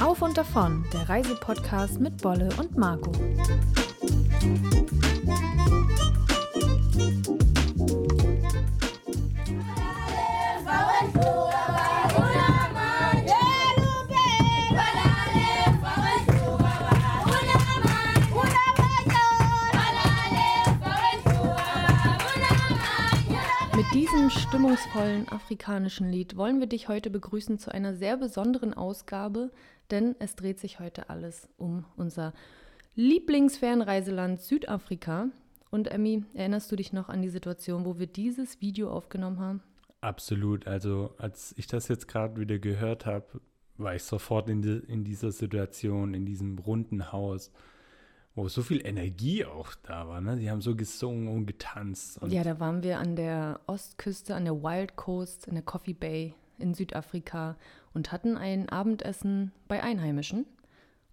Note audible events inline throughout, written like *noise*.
Auf und davon, der Reisepodcast mit Bolle und Marco. Stimmungsvollen afrikanischen Lied wollen wir dich heute begrüßen zu einer sehr besonderen Ausgabe, denn es dreht sich heute alles um unser Lieblingsfernreiseland Südafrika. Und Emmy, erinnerst du dich noch an die Situation, wo wir dieses Video aufgenommen haben? Absolut. Also als ich das jetzt gerade wieder gehört habe, war ich sofort in, die, in dieser Situation, in diesem runden Haus wo so viel Energie auch da war. Ne? Die haben so gesungen und getanzt. Und ja, da waren wir an der Ostküste, an der Wild Coast, in der Coffee Bay in Südafrika und hatten ein Abendessen bei Einheimischen.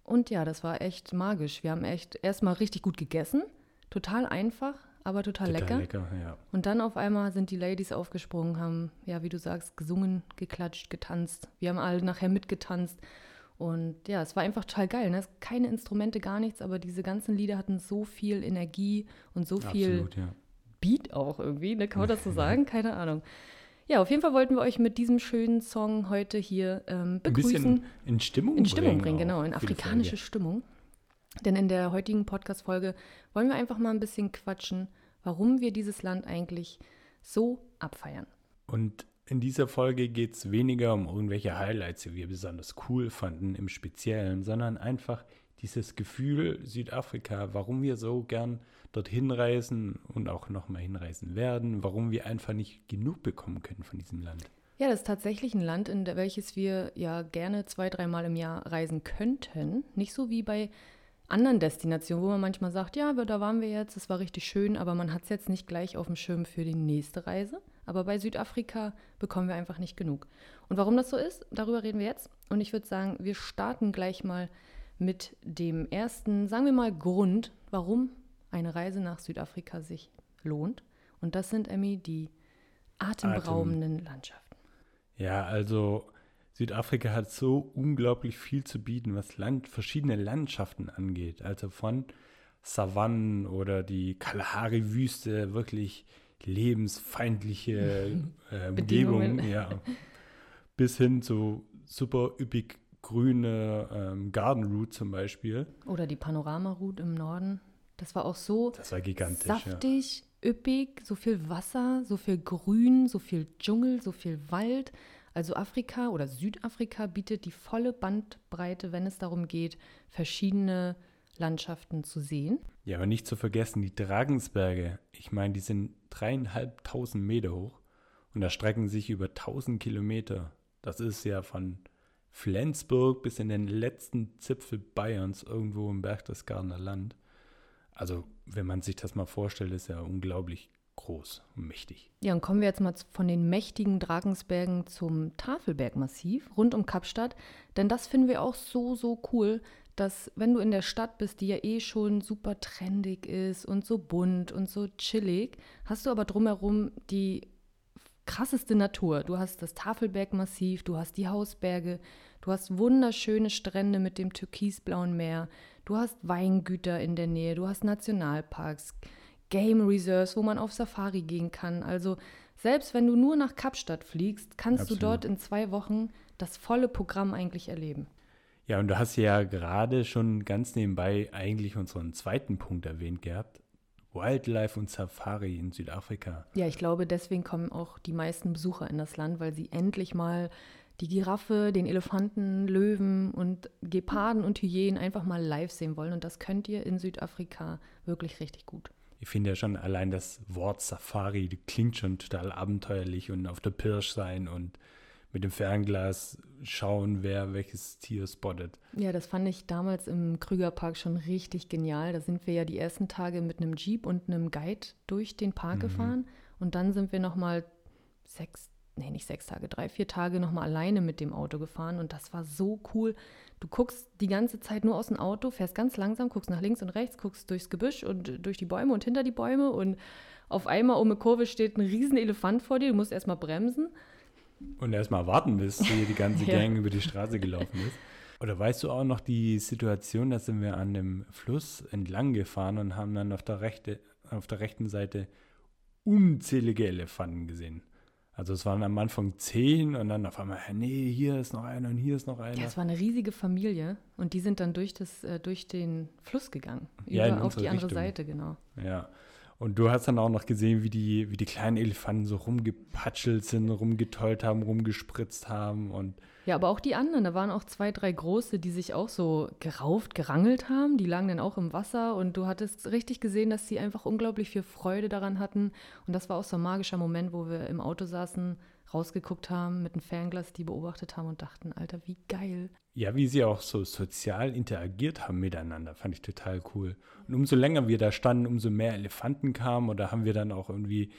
Und ja, das war echt magisch. Wir haben echt erstmal richtig gut gegessen. Total einfach, aber total, total lecker. lecker ja. Und dann auf einmal sind die Ladies aufgesprungen, haben, ja, wie du sagst, gesungen, geklatscht, getanzt. Wir haben alle nachher mitgetanzt. Und ja, es war einfach total geil. Ne? Keine Instrumente, gar nichts, aber diese ganzen Lieder hatten so viel Energie und so viel Absolut, ja. Beat auch irgendwie. Ne? Kann man das so *laughs* sagen? Keine Ahnung. Ja, auf jeden Fall wollten wir euch mit diesem schönen Song heute hier ähm, begrüßen. Ein bisschen in Stimmung bringen. In Stimmung bringen, genau, in afrikanische Stimmung. Denn in der heutigen Podcast-Folge wollen wir einfach mal ein bisschen quatschen, warum wir dieses Land eigentlich so abfeiern. Und in dieser Folge geht es weniger um irgendwelche Highlights, die wir besonders cool fanden im Speziellen, sondern einfach dieses Gefühl Südafrika, warum wir so gern dorthin reisen und auch nochmal hinreisen werden, warum wir einfach nicht genug bekommen können von diesem Land. Ja, das ist tatsächlich ein Land, in welches wir ja gerne zwei, dreimal im Jahr reisen könnten. Nicht so wie bei anderen Destinationen, wo man manchmal sagt, ja, da waren wir jetzt, es war richtig schön, aber man hat es jetzt nicht gleich auf dem Schirm für die nächste Reise. Aber bei Südafrika bekommen wir einfach nicht genug. Und warum das so ist, darüber reden wir jetzt. Und ich würde sagen, wir starten gleich mal mit dem ersten, sagen wir mal, Grund, warum eine Reise nach Südafrika sich lohnt. Und das sind, Emmy, die atemberaubenden Atem. Landschaften. Ja, also Südafrika hat so unglaublich viel zu bieten, was Land, verschiedene Landschaften angeht. Also von Savannen oder die Kalahari-Wüste, wirklich lebensfeindliche *laughs* äh, Umgebung, ja, bis hin zu super üppig grüne ähm, Garden Route zum Beispiel. Oder die Panorama Route im Norden. Das war auch so das war gigantisch, saftig, ja. üppig, so viel Wasser, so viel Grün, so viel Dschungel, so viel Wald. Also Afrika oder Südafrika bietet die volle Bandbreite, wenn es darum geht, verschiedene Landschaften zu sehen. Ja, aber nicht zu vergessen, die Dragensberge, ich meine, die sind dreieinhalbtausend Meter hoch und erstrecken sich über tausend Kilometer. Das ist ja von Flensburg bis in den letzten Zipfel Bayerns irgendwo im Berchtesgadener Land. Also, wenn man sich das mal vorstellt, ist ja unglaublich groß und mächtig. Ja, und kommen wir jetzt mal von den mächtigen Dragensbergen zum Tafelbergmassiv rund um Kapstadt. Denn das finden wir auch so, so cool, dass wenn du in der Stadt bist, die ja eh schon super trendig ist und so bunt und so chillig, hast du aber drumherum die krasseste Natur. Du hast das Tafelbergmassiv, du hast die Hausberge, du hast wunderschöne Strände mit dem türkisblauen Meer, du hast Weingüter in der Nähe, du hast Nationalparks, Game Reserves, wo man auf Safari gehen kann. Also selbst wenn du nur nach Kapstadt fliegst, kannst Absolut. du dort in zwei Wochen das volle Programm eigentlich erleben. Ja, und du hast ja gerade schon ganz nebenbei eigentlich unseren zweiten Punkt erwähnt gehabt. Wildlife und Safari in Südafrika. Ja, ich glaube, deswegen kommen auch die meisten Besucher in das Land, weil sie endlich mal die Giraffe, den Elefanten, Löwen und Geparden und Hyänen einfach mal live sehen wollen. Und das könnt ihr in Südafrika wirklich richtig gut ich finde ja schon allein das Wort Safari klingt schon total abenteuerlich und auf der Pirsch sein und mit dem Fernglas schauen, wer welches Tier spottet. Ja, das fand ich damals im Krügerpark schon richtig genial. Da sind wir ja die ersten Tage mit einem Jeep und einem Guide durch den Park mhm. gefahren und dann sind wir nochmal sechs, nee, nicht sechs Tage, drei, vier Tage nochmal alleine mit dem Auto gefahren und das war so cool. Du guckst die ganze Zeit nur aus dem Auto, fährst ganz langsam, guckst nach links und rechts, guckst durchs Gebüsch und durch die Bäume und hinter die Bäume und auf einmal um eine Kurve steht ein riesen Elefant vor dir, du musst erstmal bremsen. Und erstmal warten, bis hier die ganze *laughs* Ja. Gang über die Straße gelaufen ist. Oder weißt du auch noch die Situation, da sind wir an dem Fluss entlang gefahren und haben dann auf der, rechte, auf der rechten Seite unzählige Elefanten gesehen. Also es waren am Anfang zehn und dann auf einmal, nee, hier ist noch einer und hier ist noch einer. Ja, es war eine riesige Familie und die sind dann durch, das, äh, durch den Fluss gegangen. Ja, über, auf unsere die andere Richtung. Seite, genau. Ja. Und du hast dann auch noch gesehen, wie die, wie die kleinen Elefanten so rumgepatschelt sind, rumgetollt haben, rumgespritzt haben und Ja, aber auch die anderen, da waren auch zwei, drei große, die sich auch so gerauft, gerangelt haben. Die lagen dann auch im Wasser und du hattest richtig gesehen, dass sie einfach unglaublich viel Freude daran hatten. Und das war auch so ein magischer Moment, wo wir im Auto saßen, rausgeguckt haben, mit einem Fernglas die beobachtet haben und dachten, Alter, wie geil. Ja, wie sie auch so sozial interagiert haben miteinander, fand ich total cool. Und umso länger wir da standen, umso mehr Elefanten kamen oder haben wir dann auch irgendwie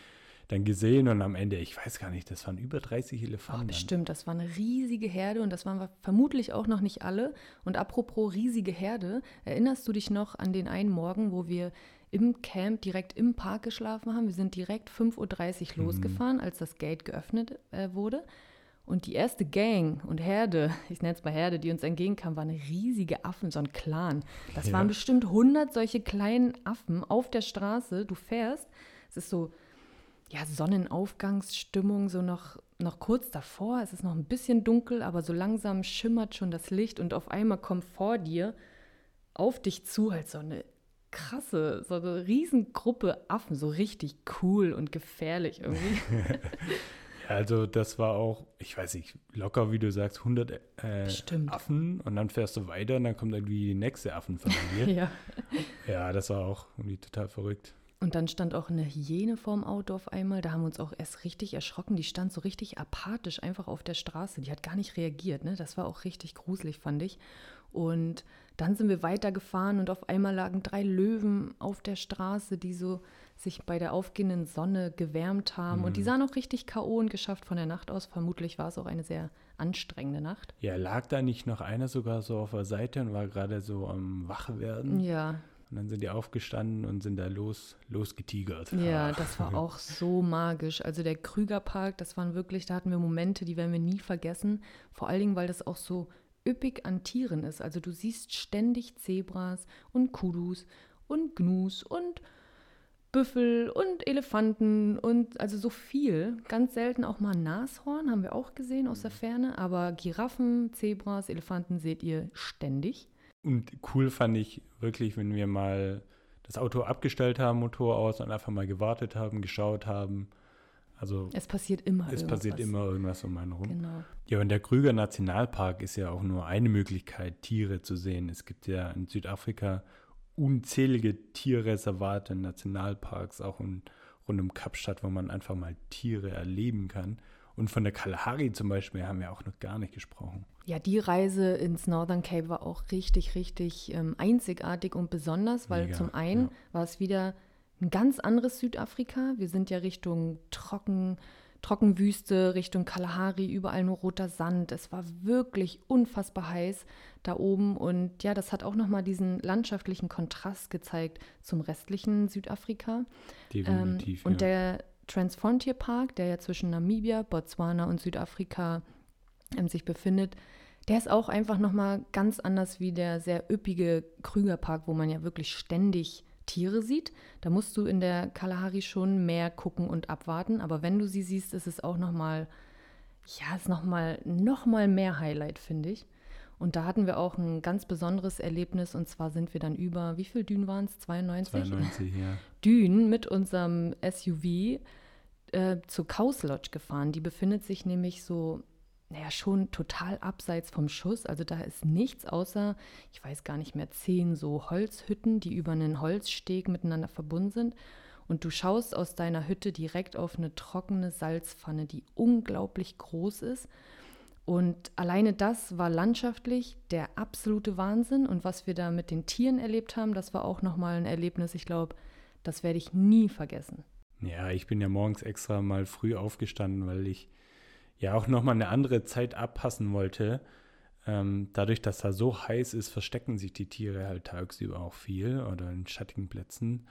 dann gesehen und am Ende, ich weiß gar nicht, das waren über 30 Oh, Elefanten. dann. bestimmt, das war eine riesige Herde und das waren wir vermutlich auch noch nicht alle. Und apropos riesige Herde, erinnerst du dich noch an den einen Morgen, wo wir im Camp direkt im Park geschlafen haben? Wir sind direkt 5.30 Uhr losgefahren, als das Gate geöffnet äh, wurde. Und die erste Gang und Herde, ich nenne es mal Herde, die uns entgegenkam, war eine riesige Affen, so ein Clan. Das Ja. waren bestimmt 100 solche kleinen Affen auf der Straße. Du fährst, es ist so, ja, Sonnenaufgangsstimmung, so noch, noch kurz davor. Es ist noch ein bisschen dunkel, aber so langsam schimmert schon das Licht und auf einmal kommt vor dir auf dich zu halt so eine krasse, so eine Riesengruppe Affen, so richtig cool und gefährlich irgendwie. *laughs* *laughs* Also das war auch, ich weiß nicht, locker, wie du sagst, 100 äh. Affen und dann fährst du weiter und dann kommt irgendwie die nächste Affenfamilie. *laughs* ja. ja, das war auch irgendwie total verrückt. Und dann stand auch eine Hyäne vorm Auto auf einmal. Da haben wir uns auch erst richtig erschrocken. Die stand so richtig apathisch einfach auf der Straße. Die hat gar nicht reagiert. Ne? Das war auch richtig gruselig, fand ich. Und dann sind wir weitergefahren und auf einmal lagen drei Löwen auf der Straße, die so sich bei der aufgehenden Sonne gewärmt haben. Und die sahen auch richtig K.O. und geschafft von der Nacht aus. Vermutlich war es auch eine sehr anstrengende Nacht. Ja, lag da nicht noch einer sogar so auf der Seite und war gerade so am Wachwerden? Ja, Und dann sind die aufgestanden und sind da los, losgetigert. Ja, Ah. *laughs* das war auch so magisch. Also der Krügerpark, das waren wirklich, da hatten wir Momente, die werden wir nie vergessen. Vor allen Dingen, weil das auch so üppig an Tieren ist. Also du siehst ständig Zebras und Kudus und Gnus und Büffel und Elefanten und also so viel. Ganz selten auch mal Nashorn, haben wir auch gesehen aus der Ferne. Aber Giraffen, Zebras, Elefanten seht ihr ständig. Und cool fand ich wirklich, wenn wir mal das Auto abgestellt haben, Motor aus und einfach mal gewartet haben, geschaut haben. Also Es passiert immer es irgendwas. passiert immer irgendwas um einen rum. Genau. Ja, und der Krüger Nationalpark ist ja auch nur eine Möglichkeit, Tiere zu sehen. Es gibt ja in Südafrika unzählige Tierreservate, Nationalparks, auch in, rund um Kapstadt, wo man einfach mal Tiere erleben kann. Und von der Kalahari zum Beispiel haben wir auch noch gar nicht gesprochen. Ja, die Reise ins Northern Cape war auch richtig, richtig ähm, einzigartig und besonders, weil Mega, zum einen ja. war es wieder ein ganz anderes Südafrika. Wir sind ja Richtung Trocken, Trockenwüste, Richtung Kalahari, überall nur roter Sand. Es war wirklich unfassbar heiß da oben und ja, das hat auch nochmal diesen landschaftlichen Kontrast gezeigt zum restlichen Südafrika. Definitiv. Ähm, und ja. der Transfrontier Park, der ja zwischen Namibia, Botswana und Südafrika ähm, sich befindet, der ist auch einfach nochmal ganz anders wie der sehr üppige Krügerpark, wo man ja wirklich ständig Tiere sieht. Da musst du in der Kalahari schon mehr gucken und abwarten. Aber wenn du sie siehst, ist es auch nochmal, ja, ist nochmal noch mal mehr Highlight, finde ich. Und da hatten wir auch ein ganz besonderes Erlebnis. Und zwar sind wir dann über, wie viel Dünen waren es? 92? 92, ja. *laughs* Dünen mit unserem SUV äh, zur Cows Lodge gefahren. Die befindet sich nämlich so, naja, schon total abseits vom Schuss. Also da ist nichts außer, ich weiß gar nicht mehr, zehn so Holzhütten, die über einen Holzsteg miteinander verbunden sind. Und du schaust aus deiner Hütte direkt auf eine trockene Salzpfanne, die unglaublich groß ist. Und alleine das war landschaftlich der absolute Wahnsinn. Und was wir da mit den Tieren erlebt haben, das war auch nochmal ein Erlebnis, ich glaube, das werde ich nie vergessen. Ja, ich bin ja morgens extra mal früh aufgestanden, weil ich ja auch nochmal eine andere Zeit abpassen wollte. Ähm, dadurch, dass da so heiß ist, verstecken sich die Tiere halt tagsüber auch viel oder in schattigen Plätzen.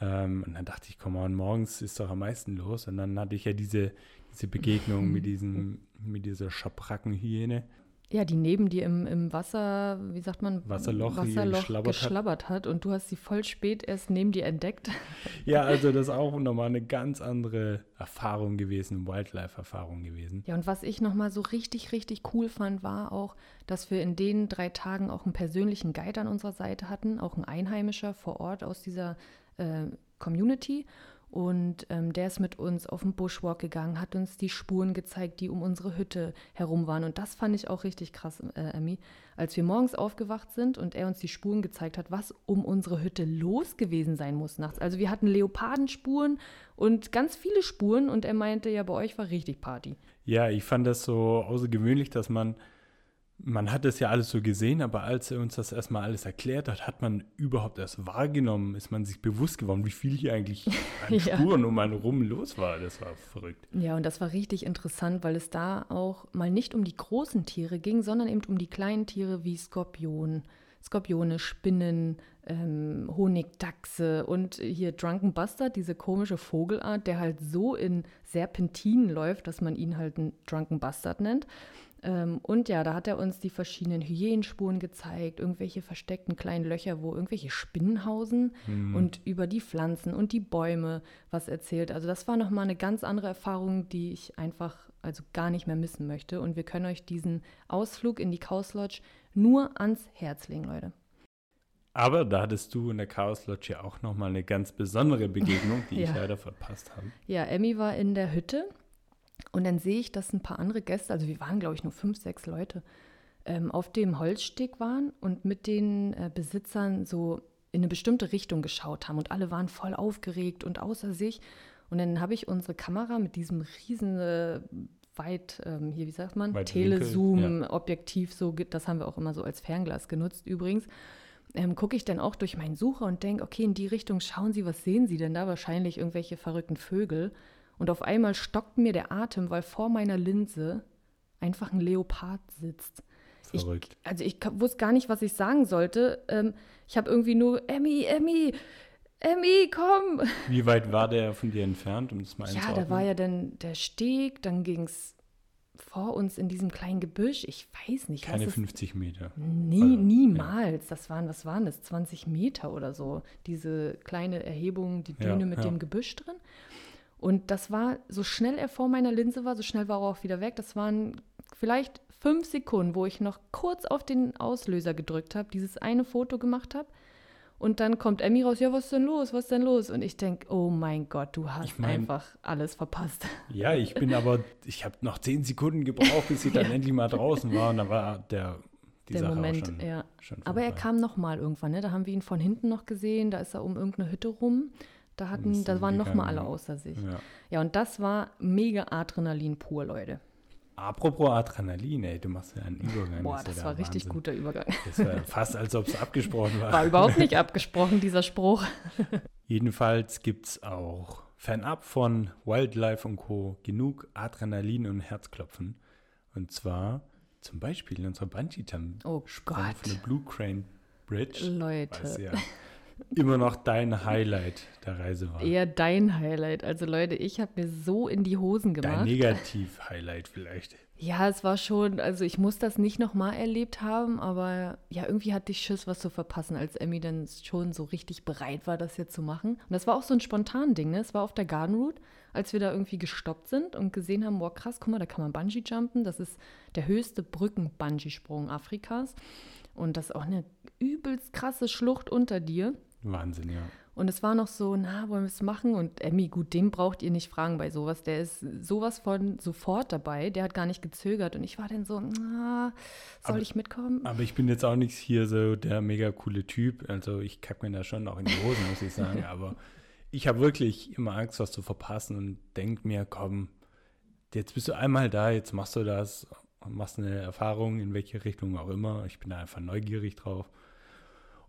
Ähm, und dann dachte ich, komm mal, morgens ist doch am meisten los. Und dann hatte ich ja diese, Diese Begegnung mit, *laughs* diesem, mit dieser Schabrackenhyäne. Ja, die neben dir im, im Wasser, wie sagt man? Wasserloch, Wasserloch geschlabbert, geschlabbert hat. hat. und du hast sie voll spät erst neben dir entdeckt. *laughs* Ja, also das ist auch nochmal eine ganz andere Erfahrung gewesen, Wildlife-Erfahrung gewesen. Ja, und was ich nochmal so richtig, richtig cool fand, war auch, dass wir in den drei Tagen auch einen persönlichen Guide an unserer Seite hatten, auch ein Einheimischer vor Ort aus dieser äh, Community. Und ähm, der ist mit uns auf den Bushwalk gegangen, hat uns die Spuren gezeigt, die um unsere Hütte herum waren. Und das fand ich auch richtig krass, äh, Emmy. Als wir morgens aufgewacht sind und er uns die Spuren gezeigt hat, was um unsere Hütte los gewesen sein muss nachts. Also wir hatten Leopardenspuren und ganz viele Spuren und er meinte, ja, bei euch war richtig Party. Ja, ich fand das so außergewöhnlich, dass man man hat es ja alles so gesehen, aber als er uns das erstmal alles erklärt hat, hat man überhaupt erst wahrgenommen, ist man sich bewusst geworden, wie viel hier eigentlich an *laughs* ja. Spuren um einen rum los war. Das war verrückt. Ja, und das war richtig interessant, weil es da auch mal nicht um die großen Tiere ging, sondern eben um die kleinen Tiere wie Skorpion, Skorpione, Spinnen, ähm, Honigdachse und hier Drunken Bustard, diese komische Vogelart, der halt so in Serpentinen läuft, dass man ihn halt einen Drunken Bustard nennt. Ähm, und ja, da hat er uns die verschiedenen Hyänenspuren gezeigt, irgendwelche versteckten kleinen Löcher, wo irgendwelche Spinnen hausen mhm. und über die Pflanzen und die Bäume was erzählt. Also das war nochmal eine ganz andere Erfahrung, die ich einfach also gar nicht mehr missen möchte. Und wir können euch diesen Ausflug in die Chaos Lodge nur ans Herz legen, Leute. Aber da hattest du in der Chaos Lodge ja auch nochmal eine ganz besondere Begegnung, die *laughs* ja. ich leider verpasst habe. Ja, Emmy war in der Hütte und dann sehe ich, dass ein paar andere Gäste, also wir waren, glaube ich, nur fünf, sechs Leute, ähm, auf dem Holzsteg waren und mit den äh, Besitzern so in eine bestimmte Richtung geschaut haben. Und alle waren voll aufgeregt und außer sich. Und dann habe ich unsere Kamera mit diesem riesen äh, weit, ähm, hier, wie sagt man, Telezoom-Objektiv, ja. so, das haben wir auch immer so als Fernglas genutzt übrigens. Ähm, gucke ich dann auch durch meinen Sucher und denke, okay, in die Richtung schauen Sie, was sehen Sie denn da? Wahrscheinlich irgendwelche verrückten Vögel. Und auf einmal stockt mir der Atem, weil vor meiner Linse einfach ein Leopard sitzt. Verrückt. Ich, also ich wusste gar nicht, was ich sagen sollte. Ähm, ich habe irgendwie nur, Emmy, Emmy, Emmy, komm. Wie weit war der von dir entfernt, um das mal Ja, da war ja dann der Steg, dann ging es vor uns in diesem kleinen Gebüsch. Ich weiß nicht. Keine 50 Meter. Nie, also, niemals. Ja. Das waren, was waren das? 20 Meter oder so. Diese kleine Erhebung, die Düne ja, mit ja. dem Gebüsch drin. Und das war, so schnell er vor meiner Linse war, so schnell war er auch wieder weg. Das waren vielleicht fünf Sekunden, wo ich noch kurz auf den Auslöser gedrückt habe, dieses eine Foto gemacht habe. Und dann kommt Emmy raus, ja, was ist denn los, was ist denn los? Und ich denke, oh mein Gott, du hast ich mein, einfach alles verpasst. *laughs* Ja, ich bin aber, ich habe noch zehn Sekunden gebraucht, bis sie dann *laughs* ja. endlich mal draußen war. Und da war der, die der Sache Moment, schon, ja. Schon aber er kam noch mal irgendwann, ne? Da haben wir ihn von hinten noch gesehen, da ist er um irgendeine Hütte rum. Da hatten, da waren noch mal alle außer sich. Ja. ja, und das war mega Adrenalin pur, Leute. Apropos Adrenalin, ey, du machst ja einen Übergang. Boah, das, das war richtig Wahnsinn. guter Übergang. Das war fast, als ob es abgesprochen war. War überhaupt nicht *laughs* abgesprochen, dieser Spruch. Jedenfalls gibt es auch fernab von Wildlife und Co. genug Adrenalin und Herzklopfen. Und zwar zum Beispiel in unserer Bungee-Jump. Oh Gott. Von der Blue Crane Bridge. Leute. Ja immer noch dein Highlight der Reise war. Eher dein Highlight. Also Leute, ich habe mir so in die Hosen gemacht. Dein Negativ-Highlight vielleicht. Ja, es war schon, also ich muss das nicht nochmal erlebt haben, aber ja, irgendwie hatte ich Schiss, was zu verpassen, als Emmy dann schon so richtig bereit war, das jetzt zu machen. Und das war auch so ein spontan Ding, ne? Es war auf der Garden Route, als wir da irgendwie gestoppt sind und gesehen haben, boah krass, guck mal, da kann man Bungee jumpen. Das ist der höchste Brücken-Bungee-Sprung Afrikas. Und das ist auch eine übelst krasse Schlucht unter dir. Wahnsinn, ja. Und es war noch so, na, wollen wir es machen? Und Emmy, gut, den braucht ihr nicht fragen bei sowas. Der ist sowas von sofort dabei. Der hat gar nicht gezögert. Und ich war dann so, na, soll aber, ich mitkommen? Aber ich bin jetzt auch nicht hier so der mega coole Typ. Also ich kacke mir da schon auch in die Hose, muss ich sagen. *laughs* Aber ich habe wirklich immer Angst, was zu verpassen und denke mir, komm, jetzt bist du einmal da, jetzt machst du das und machst eine Erfahrung, in welche Richtung auch immer. Ich bin da einfach neugierig drauf.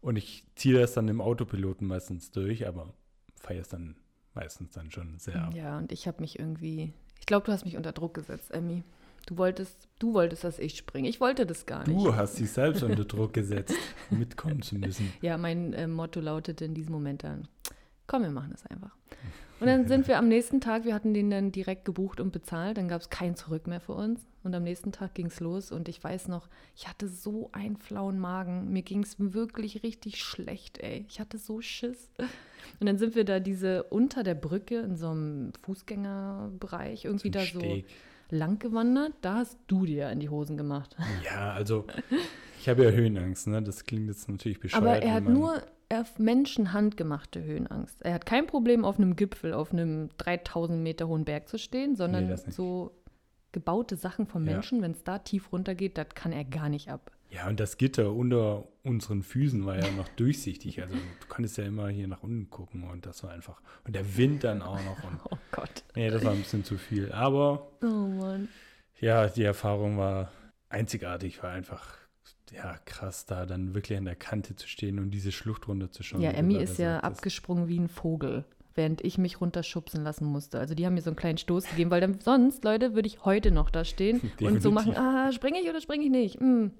Und ich ziehe das dann im Autopiloten meistens durch, aber feiere es dann meistens dann schon sehr ab. Ja, und ich habe mich irgendwie, ich glaube, du hast mich unter Druck gesetzt, Emmy. Du wolltest, du wolltest, dass ich springe. Ich wollte das gar nicht. Du hast dich selbst unter *laughs* Druck gesetzt, mitkommen zu müssen. Ja, mein äh, Motto lautete in diesem Moment dann, komm, wir machen das einfach. Und dann sind wir am nächsten Tag, wir hatten den dann direkt gebucht und bezahlt, dann gab es kein Zurück mehr für uns. Und am nächsten Tag ging es los und ich weiß noch, ich hatte so einen flauen Magen. Mir ging es wirklich richtig schlecht, ey. Ich hatte so Schiss. Und dann sind wir da diese unter der Brücke in so einem Fußgängerbereich irgendwie da so lang gewandert. Da hast du dir in die Hosen gemacht. Ja, also ich habe ja Höhenangst, ne? Das klingt jetzt natürlich bescheuert. Aber er hat nur auf Menschen handgemachte Höhenangst. Er hat kein Problem, auf einem Gipfel, auf einem 3000 Meter hohen Berg zu stehen, sondern nicht. so gebaute Sachen von Ja. Menschen, wenn es da tief runtergeht, das kann er gar nicht ab. Ja, und das Gitter unter unseren Füßen war ja noch durchsichtig. Also du konntest ja immer hier nach unten gucken und das war einfach. Und der Wind dann auch noch. Und, *laughs* Oh Gott. nee, das war ein bisschen zu viel. Aber Oh Mann. ja, die Erfahrung war einzigartig, war einfach ja krass, da dann wirklich an der Kante zu stehen und diese Schlucht runterzuschauen. Ja, Emmy ist ja abgesprungen wie ein Vogel, während ich mich runterschubsen lassen musste. Also die haben mir so einen kleinen Stoß gegeben, weil dann sonst, Leute, würde ich heute noch da stehen *laughs* und so machen, ah, springe ich oder springe ich nicht? Hm.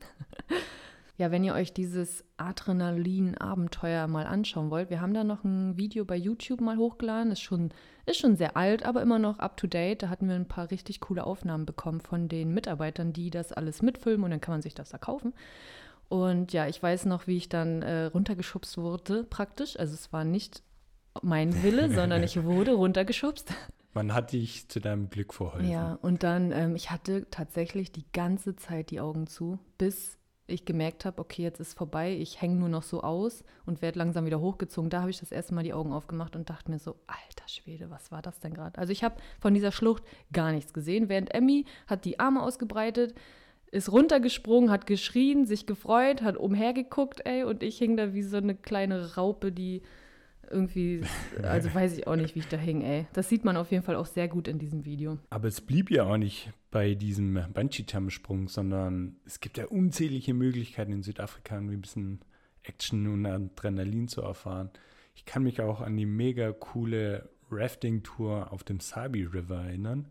Ja, wenn ihr euch dieses Adrenalin-Abenteuer mal anschauen wollt, wir haben da noch ein Video bei YouTube mal hochgeladen. Ist schon, ist schon sehr alt, aber immer noch up to date. Da hatten wir ein paar richtig coole Aufnahmen bekommen von den Mitarbeitern, die das alles mitfilmen und dann kann man sich das da kaufen. Und ja, ich weiß noch, wie ich dann äh, runtergeschubst wurde, praktisch. Also es war nicht mein Wille, *laughs* sondern ich wurde runtergeschubst. Man hat dich zu deinem Glück verholfen. Ja, und dann, ähm, ich hatte tatsächlich die ganze Zeit die Augen zu, bis ich gemerkt habe, okay, jetzt ist vorbei, ich hänge nur noch so aus und werde langsam wieder hochgezogen. Da habe ich das erste Mal die Augen aufgemacht und dachte mir so, alter Schwede, was war das denn gerade? Also ich habe von dieser Schlucht gar nichts gesehen, während Emmy hat die Arme ausgebreitet, ist runtergesprungen, hat geschrien, sich gefreut, hat umhergeguckt, ey, und ich hing da wie so eine kleine Raupe, die irgendwie, also *laughs* weiß ich auch nicht, wie ich da hing, ey. Das sieht man auf jeden Fall auch sehr gut in diesem Video. Aber es blieb ja auch nicht bei diesem Bungee-Jump-Sprung, sondern es gibt ja unzählige Möglichkeiten in Südafrika, um ein bisschen Action und Adrenalin zu erfahren. Ich kann mich auch an die mega coole Rafting-Tour auf dem Sabi River erinnern.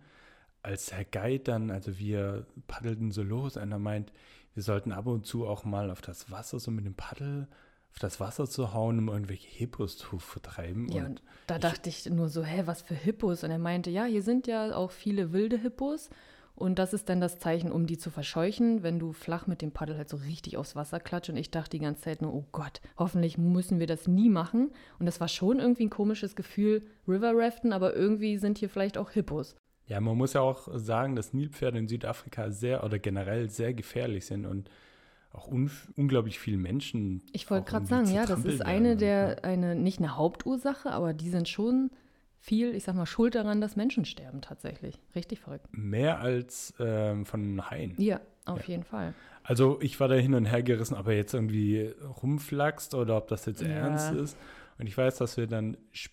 Als der Guide dann, also wir paddelten so los, einer meint, wir sollten ab und zu auch mal auf das Wasser so mit dem Paddel auf das Wasser zu hauen, um irgendwelche Hippos zu vertreiben. Ja, und und da dachte ich nur so, hä, was für Hippos? Und er meinte, ja, hier sind ja auch viele wilde Hippos. Und das ist dann das Zeichen, um die zu verscheuchen, wenn du flach mit dem Paddel halt so richtig aufs Wasser klatscht. Und ich dachte die ganze Zeit nur, oh Gott, hoffentlich müssen wir das nie machen. Und das war schon irgendwie ein komisches Gefühl, River Raften, aber irgendwie sind hier vielleicht auch Hippos. Ja, man muss ja auch sagen, dass Nilpferde in Südafrika sehr oder generell sehr gefährlich sind und auch un unglaublich viele Menschen. Ich wollte gerade sagen, ja, das ist eine werden. der, eine, nicht eine Hauptursache, aber die sind schon viel, ich sag mal, schuld daran, dass Menschen sterben tatsächlich. Richtig verrückt. Mehr als ähm, von Haien. Ja, auf jeden Fall. Also ich war da hin und her gerissen, ob er jetzt irgendwie rumflaxt oder ob das jetzt Ja. ernst ist. Und ich weiß, dass wir dann sp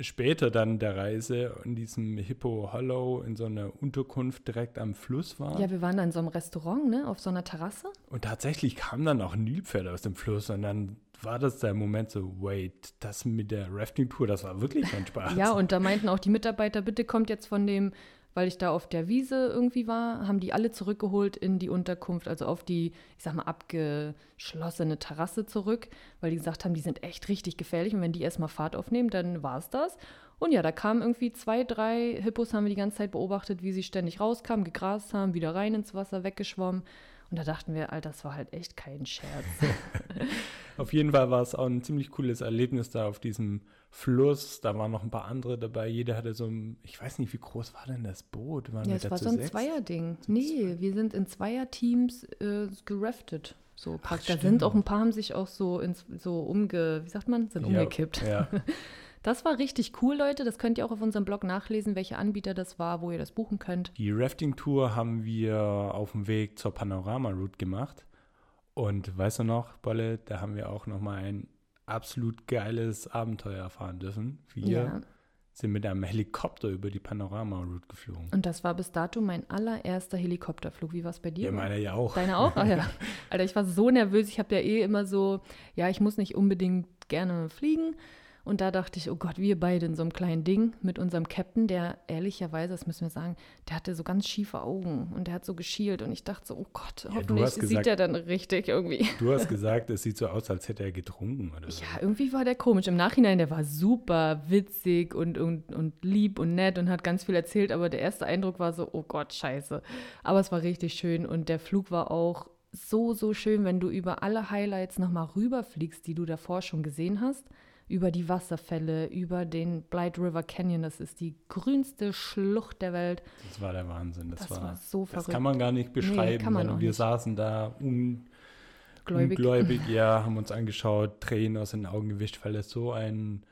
später dann der Reise in diesem Hippo Hollow in so einer Unterkunft direkt am Fluss waren. Ja, wir waren da in so einem Restaurant, ne, auf so einer Terrasse. Und tatsächlich kam dann auch ein Nilpferd aus dem Fluss und dann war das der Moment so, wait, das mit der Rafting-Tour, das war wirklich kein *laughs* Spaß. Ja, und da meinten auch die Mitarbeiter, bitte kommt jetzt von dem, weil ich da auf der Wiese irgendwie war, haben die alle zurückgeholt in die Unterkunft, also auf die, ich sag mal, abgeschlossene Terrasse zurück, weil die gesagt haben, die sind echt richtig gefährlich und wenn die erstmal Fahrt aufnehmen, dann war es das. Und ja, da kamen irgendwie zwei, drei Hippos, haben wir die ganze Zeit beobachtet, wie sie ständig rauskamen, gegrast haben, wieder rein ins Wasser, weggeschwommen. Und da dachten wir, Alter, das war halt echt kein Scherz. *laughs* *laughs* Auf jeden Fall war es auch ein ziemlich cooles Erlebnis da auf diesem Fluss. Da waren noch ein paar andere dabei. Jeder hatte so ein, ich weiß nicht, wie groß war denn das Boot? Waren Ja, es war so ein? Zweierding. Nee, wir sind in Zweierteams äh, geraftet. So praktisch. Da sind auch ein paar haben sich auch so ins so umge, wie sagt man, sind Ja, umgekippt. Ja, *laughs* Das war richtig cool, Leute. Das könnt ihr auch auf unserem Blog nachlesen, welche Anbieter das war, wo ihr das buchen könnt. Die Rafting-Tour haben wir auf dem Weg zur Panorama-Route gemacht. Und weißt du noch, Bolle, da haben wir auch nochmal ein absolut geiles Abenteuer erfahren dürfen. Wir Ja. sind mit einem Helikopter über die Panorama-Route geflogen. Und das war bis dato mein allererster Helikopterflug. Wie war es bei dir? Ja, meiner ja auch. Deine auch? Ach *laughs* ja. Alter, ich war so nervös. Ich habe ja eh immer so, ja, ich muss nicht unbedingt gerne fliegen. Und da dachte ich, oh Gott, wir beide in so einem kleinen Ding mit unserem Captain, der ehrlicherweise, das müssen wir sagen, der hatte so ganz schiefe Augen und der hat so geschielt und ich dachte so, oh Gott, ja, hoffentlich gesagt, sieht er dann richtig irgendwie. Du hast gesagt, es sieht so aus, als hätte er getrunken oder so. Ja, irgendwie war der komisch. Im Nachhinein, der war super witzig und, und, und lieb und nett und hat ganz viel erzählt, aber der erste Eindruck war so, oh Gott, scheiße. Aber es war richtig schön und der Flug war auch so, so schön, wenn du über alle Highlights nochmal rüberfliegst, die du davor schon gesehen hast über die Wasserfälle, über den Blight River Canyon. Das ist die grünste Schlucht der Welt. Das war der Wahnsinn. Das, das war, war, so verrückt. Das kann man gar nicht beschreiben. Nee, wir nicht. saßen da ungläubig. ungläubig, *laughs* ja, haben uns angeschaut, Tränen aus den Augen gewischt, weil es so ein,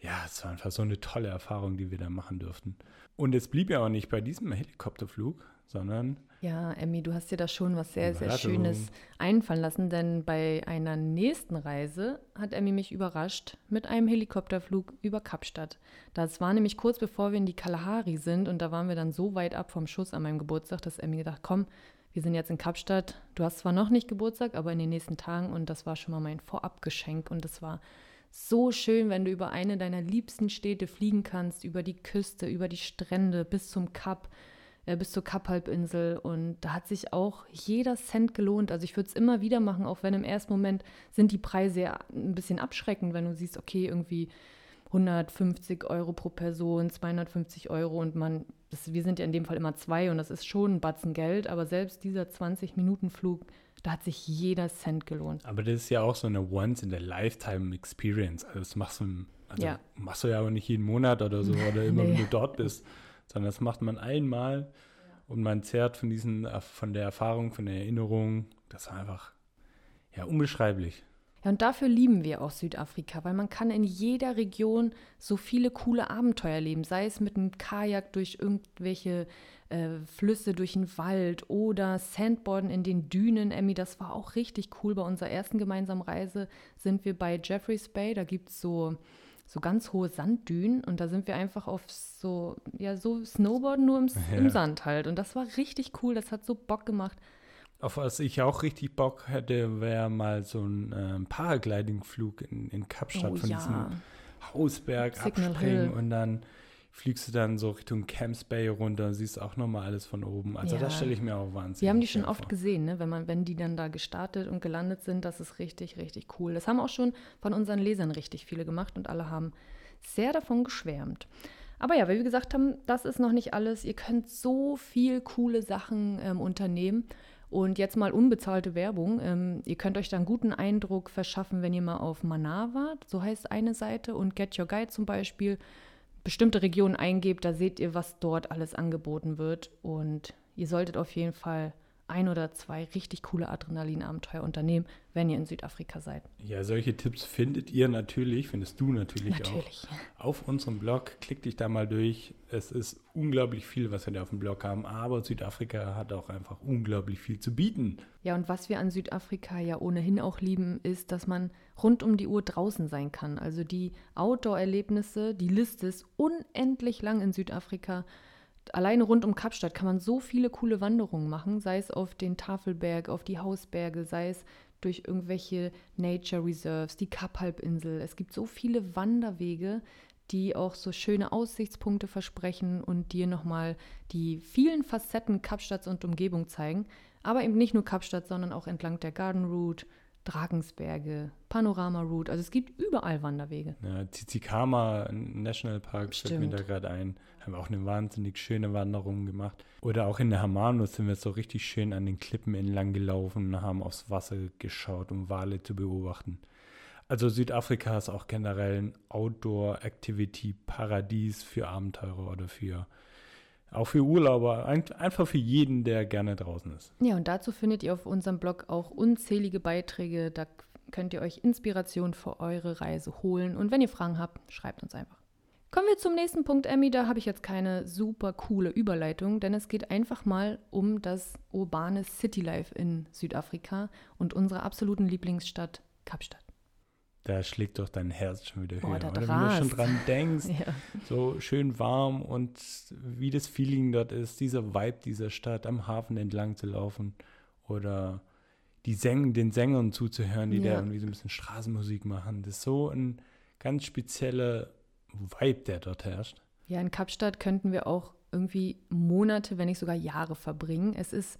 ja, es war einfach so eine tolle Erfahrung, die wir da machen durften. Und es blieb ja auch nicht bei diesem Helikopterflug, sondern ja, Emmy, du hast dir da schon was sehr, sehr Schönes einfallen lassen, denn bei einer nächsten Reise hat Emmy mich überrascht mit einem Helikopterflug über Kapstadt. Das war nämlich kurz bevor wir in die Kalahari sind und da waren wir dann so weit ab vom Schuss an meinem Geburtstag, dass Emmy gedacht, komm, wir sind jetzt in Kapstadt. Du hast zwar noch nicht Geburtstag, aber in den nächsten Tagen und das war schon mal mein Vorabgeschenk und es war so schön, wenn du über eine deiner liebsten Städte fliegen kannst, über die Küste, über die Strände bis zum Kap bis zur Kapphalbinsel. Und da hat sich auch jeder Cent gelohnt. Also ich würde es immer wieder machen, auch wenn im ersten Moment sind die Preise ja ein bisschen abschreckend, wenn du siehst, okay, irgendwie 150 Euro pro Person, 250 Euro und man, das, wir sind ja in dem Fall immer zwei und das ist schon ein Batzen Geld, aber selbst dieser 20-Minuten-Flug, da hat sich jeder Cent gelohnt. Aber das ist ja auch so eine Once-in-a-Lifetime-Experience. Also das machst du, also ja. machst du ja aber nicht jeden Monat oder so *laughs* oder immer, nee. wenn du dort bist sondern das macht man einmal und man zehrt von diesen, äh, von der Erfahrung, von der Erinnerung. Das ist einfach ja unbeschreiblich. Ja, und dafür lieben wir auch Südafrika, weil man kann in jeder Region so viele coole Abenteuer erleben, sei es mit einem Kajak durch irgendwelche äh, Flüsse, durch den Wald oder Sandboarden in den Dünen. Emmy, das war auch richtig cool. Bei unserer ersten gemeinsamen Reise sind wir bei Jeffreys Bay, da gibt es so so ganz hohe Sanddünen und da sind wir einfach auf so, ja, so Snowboarden nur im, ja. im Sand halt. Und das war richtig cool, das hat so Bock gemacht. Auf was ich auch richtig Bock hätte, wäre mal so ein äh, Paragliding-Flug in, in Kapstadt oh, von ja. diesem Hausberg Signal abspringen Hill. und dann fliegst du dann so Richtung Camps Bay runter siehst auch nochmal alles von oben. Also ja. das stelle ich mir auch wahnsinnig Wir haben die schon oft vor. gesehen, ne? wenn, man, wenn die dann da gestartet und gelandet sind, das ist richtig, richtig cool. Das haben auch schon von unseren Lesern richtig viele gemacht und alle haben sehr davon geschwärmt. Aber ja, wie wir gesagt haben, das ist noch nicht alles. Ihr könnt so viel coole Sachen ähm, unternehmen. Und jetzt mal unbezahlte Werbung. Ähm, ihr könnt euch da einen guten Eindruck verschaffen, wenn ihr mal auf Manar wart, so heißt eine Seite, und Get Your Guide zum Beispiel bestimmte Regionen eingebt, da seht ihr, was dort alles angeboten wird. Und ihr solltet auf jeden Fall ein oder zwei richtig coole Adrenalinabenteuer unternehmen, wenn ihr in Südafrika seid. Ja, solche Tipps findet ihr natürlich, findest du natürlich, natürlich. auch auf unserem Blog. Klick dich da mal durch. Es ist unglaublich viel, was wir da auf dem Blog haben, aber Südafrika hat auch einfach unglaublich viel zu bieten. Ja, und was wir an Südafrika ja ohnehin auch lieben, ist, dass man rund um die Uhr draußen sein kann. Also die Outdoor-Erlebnisse, die Liste ist unendlich lang in Südafrika alleine rund um Kapstadt kann man so viele coole Wanderungen machen, sei es auf den Tafelberg, auf die Hausberge, sei es durch irgendwelche Nature Reserves, die Kaphalbinsel. Es gibt so viele Wanderwege, die auch so schöne Aussichtspunkte versprechen und dir nochmal die vielen Facetten Kapstadts und Umgebung zeigen. Aber eben nicht nur Kapstadt, sondern auch entlang der Garden Route, Dragensberge, Panorama Route. Also es gibt überall Wanderwege. Ja, Tizikama National Park fällt mir da gerade ein. Haben auch eine wahnsinnig schöne Wanderung gemacht. Oder auch in der Hamanus sind wir so richtig schön an den Klippen entlang gelaufen und haben aufs Wasser geschaut, um Wale zu beobachten. Also Südafrika ist auch generell ein Outdoor-Activity-Paradies für Abenteurer oder für auch für Urlauber, einfach für jeden, der gerne draußen ist. Ja, und dazu findet ihr auf unserem Blog auch unzählige Beiträge. Da könnt ihr euch Inspiration für eure Reise holen. Und wenn ihr Fragen habt, schreibt uns einfach. Kommen wir zum nächsten Punkt, Emmy. Da habe ich jetzt keine super coole Überleitung, denn es geht einfach mal um das urbane Citylife in Südafrika und unsere absoluten Lieblingsstadt Kapstadt. Da schlägt doch dein Herz schon wieder höher. Oder wenn du schon dran denkst, *laughs* ja. so schön warm und wie das Feeling dort ist, dieser Vibe dieser Stadt, am Hafen entlang zu laufen oder die Säng, den Sängern zuzuhören, die ja. da irgendwie so ein bisschen Straßenmusik machen. Das ist so ein ganz spezieller Vibe, der dort herrscht. Ja, in Kapstadt könnten wir auch irgendwie Monate, wenn nicht sogar Jahre verbringen. Es ist,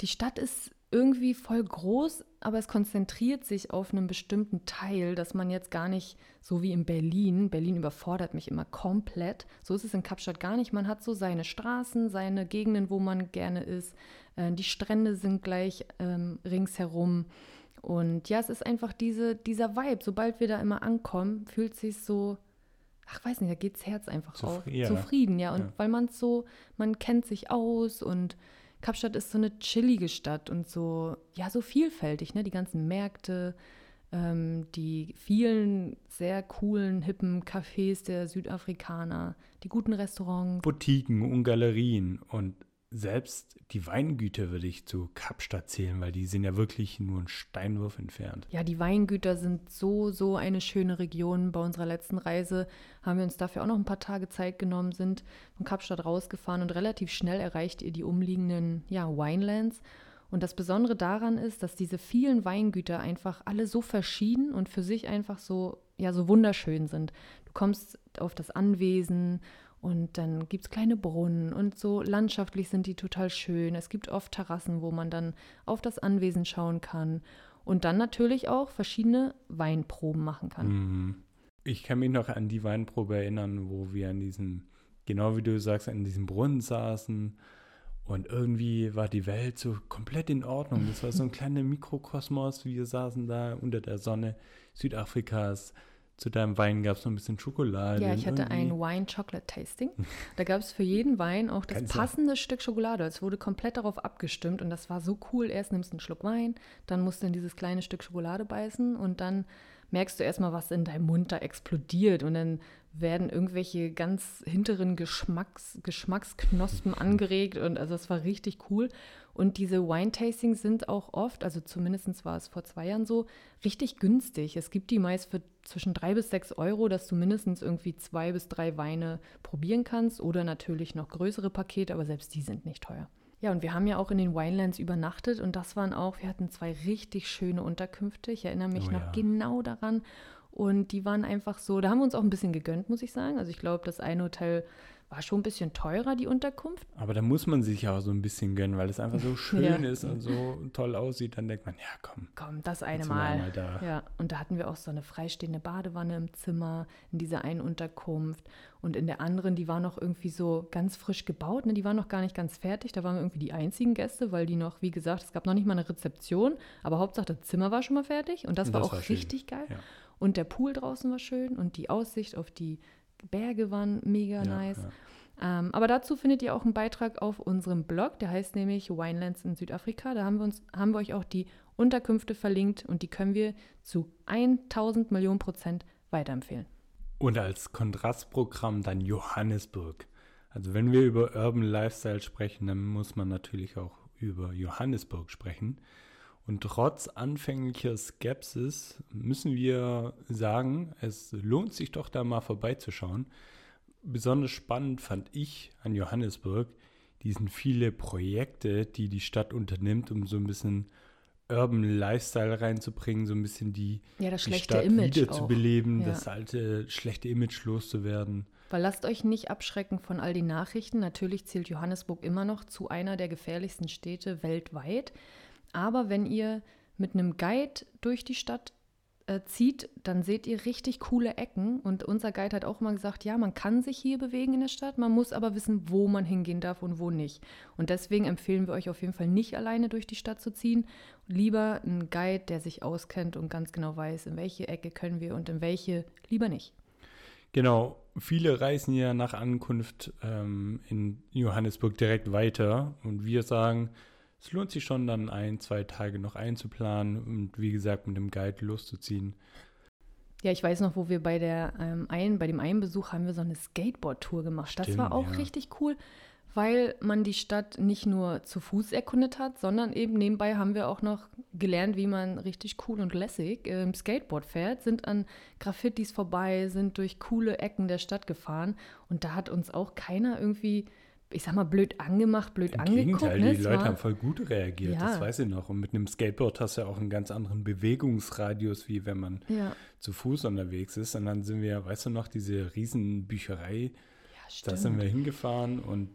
die Stadt ist irgendwie voll groß, aber es konzentriert sich auf einen bestimmten Teil, dass man jetzt gar nicht, so wie in Berlin, Berlin überfordert mich immer komplett. So ist es in Kapstadt gar nicht. Man hat so seine Straßen, seine Gegenden, wo man gerne ist. Äh, die Strände sind gleich ähm, ringsherum. Und ja, es ist einfach diese, dieser Vibe. Sobald wir da immer ankommen, fühlt sich so, ach weiß nicht, da geht das Herz einfach Zufri auf. ja. Zufrieden, ja. Und Ja. weil man so, man kennt sich aus und Kapstadt ist so eine chillige Stadt und so, ja, so vielfältig, ne? Die ganzen Märkte, ähm, die vielen sehr coolen, hippen Cafés der Südafrikaner, die guten Restaurants. Boutiquen und Galerien und selbst die Weingüter würde ich zu Kapstadt zählen, weil die sind ja wirklich nur einen Steinwurf entfernt. Ja, die Weingüter sind so, so eine schöne Region. Bei unserer letzten Reise haben wir uns dafür auch noch ein paar Tage Zeit genommen, sind von Kapstadt rausgefahren und relativ schnell erreicht ihr die umliegenden ja, Winelands. Und das Besondere daran ist, dass diese vielen Weingüter einfach alle so verschieden und für sich einfach so, ja, so wunderschön sind. Du kommst auf das Anwesen und dann gibt es kleine Brunnen und so landschaftlich sind die total schön. Es gibt oft Terrassen, wo man dann auf das Anwesen schauen kann und dann natürlich auch verschiedene Weinproben machen kann. Mhm. Ich kann mich noch an die Weinprobe erinnern, wo wir an diesem, genau wie du sagst, an diesem Brunnen saßen und irgendwie war die Welt so komplett in Ordnung. Das war so ein *laughs* kleiner Mikrokosmos. Wir saßen da unter der Sonne Südafrikas. Zu deinem Wein gab es noch ein bisschen Schokolade. Ja, ich hatte ein irgendwie- Wine-Chocolate-Tasting. *laughs* Da gab es für jeden Wein auch das Ganz passende Stück Schokolade. Es wurde komplett darauf abgestimmt und das war so cool. Erst nimmst du einen Schluck Wein, dann musst du in dieses kleine Stück Schokolade beißen und dann merkst du erstmal, was in deinem Mund da explodiert und dann werden irgendwelche ganz hinteren Geschmacks, Geschmacksknospen *laughs* angeregt und also es war richtig cool. Und diese Wine-Tastings sind auch oft, also zumindest war es vor zwei Jahren so, richtig günstig. Es gibt die meist für zwischen drei bis sechs Euro, dass du mindestens irgendwie zwei bis drei Weine probieren kannst oder natürlich noch größere Pakete, aber selbst die sind nicht teuer. Ja, und wir haben ja auch in den Winelands übernachtet und das waren auch, wir hatten zwei richtig schöne Unterkünfte. Ich erinnere mich Oh noch ja. genau daran. Und die waren einfach so, da haben wir uns auch ein bisschen gegönnt, muss ich sagen. Also ich glaube, das eine Hotel war schon ein bisschen teurer, die Unterkunft. Aber da muss man sich ja auch so ein bisschen gönnen, weil es einfach so *laughs* schön Ja. ist und so toll aussieht. Dann denkt man, ja komm, Komm, das eine Mal. einmal da. Ja, und da hatten wir auch so eine freistehende Badewanne im Zimmer, in dieser einen Unterkunft. Und in der anderen, die war noch irgendwie so ganz frisch gebaut, ne? die war noch gar nicht ganz fertig. Da waren wir irgendwie die einzigen Gäste, weil die noch, wie gesagt, es gab noch nicht mal eine Rezeption, aber Hauptsache das Zimmer war schon mal fertig und das, Und war das auch war richtig geil. Ja. Und der Pool draußen war schön und die Aussicht auf die Berge waren mega Ja, nice. ja. Ähm, aber dazu findet ihr auch einen Beitrag auf unserem Blog, der heißt nämlich Winelands in Südafrika. Da haben wir, uns, haben wir euch auch die Unterkünfte verlinkt und die können wir zu 1000 Millionen Prozent weiterempfehlen. Und als Kontrastprogramm dann Johannesburg. Also wenn wir über Urban Lifestyle sprechen, dann muss man natürlich auch über Johannesburg sprechen. Und trotz anfänglicher Skepsis müssen wir sagen, es lohnt sich doch da mal vorbeizuschauen. Besonders spannend fand ich an Johannesburg, diesen viele Projekte, die die Stadt unternimmt, um so ein bisschen Urban Lifestyle reinzubringen, so ein bisschen die, Ja, das die Stadt Image wieder auch. zu beleben, Ja. das alte schlechte Image loszuwerden. Weil lasst euch nicht abschrecken von all den Nachrichten. Natürlich zählt Johannesburg immer noch zu einer der gefährlichsten Städte weltweit. Aber wenn ihr mit einem Guide durch die Stadt äh, zieht, dann seht ihr richtig coole Ecken. Und unser Guide hat auch mal gesagt, ja, man kann sich hier bewegen in der Stadt, man muss aber wissen, wo man hingehen darf und wo nicht. Und deswegen empfehlen wir euch auf jeden Fall nicht alleine durch die Stadt zu ziehen. Lieber einen Guide, der sich auskennt und ganz genau weiß, in welche Ecke können wir und in welche lieber nicht. Genau, viele reisen ja nach Ankunft ähm, in Johannesburg direkt weiter und wir sagen, es lohnt sich schon dann ein, zwei Tage noch einzuplanen und wie gesagt mit dem Guide loszuziehen. Ja, ich weiß noch, wo wir bei der ähm, einen, bei dem einen Besuch haben wir so eine Skateboard-Tour gemacht. das war Stimmt, auch ja. richtig cool, weil man die Stadt nicht nur zu Fuß erkundet hat, sondern eben nebenbei haben wir auch noch gelernt, wie man richtig cool und lässig ähm, Skateboard fährt, sind an Graffitis vorbei, sind durch coole Ecken der Stadt gefahren und da hat uns auch keiner irgendwie ich sag mal, blöd angemacht, blöd Im angeguckt. Gegenteil, ne? die Es Leute war- haben voll gut reagiert, das Ja. weiß ich noch. Und mit einem Skateboard hast du ja auch einen ganz anderen Bewegungsradius, wie wenn man Ja, zu Fuß unterwegs ist. Und dann sind wir, weißt du noch, diese riesen Bücherei, ja da sind wir hingefahren und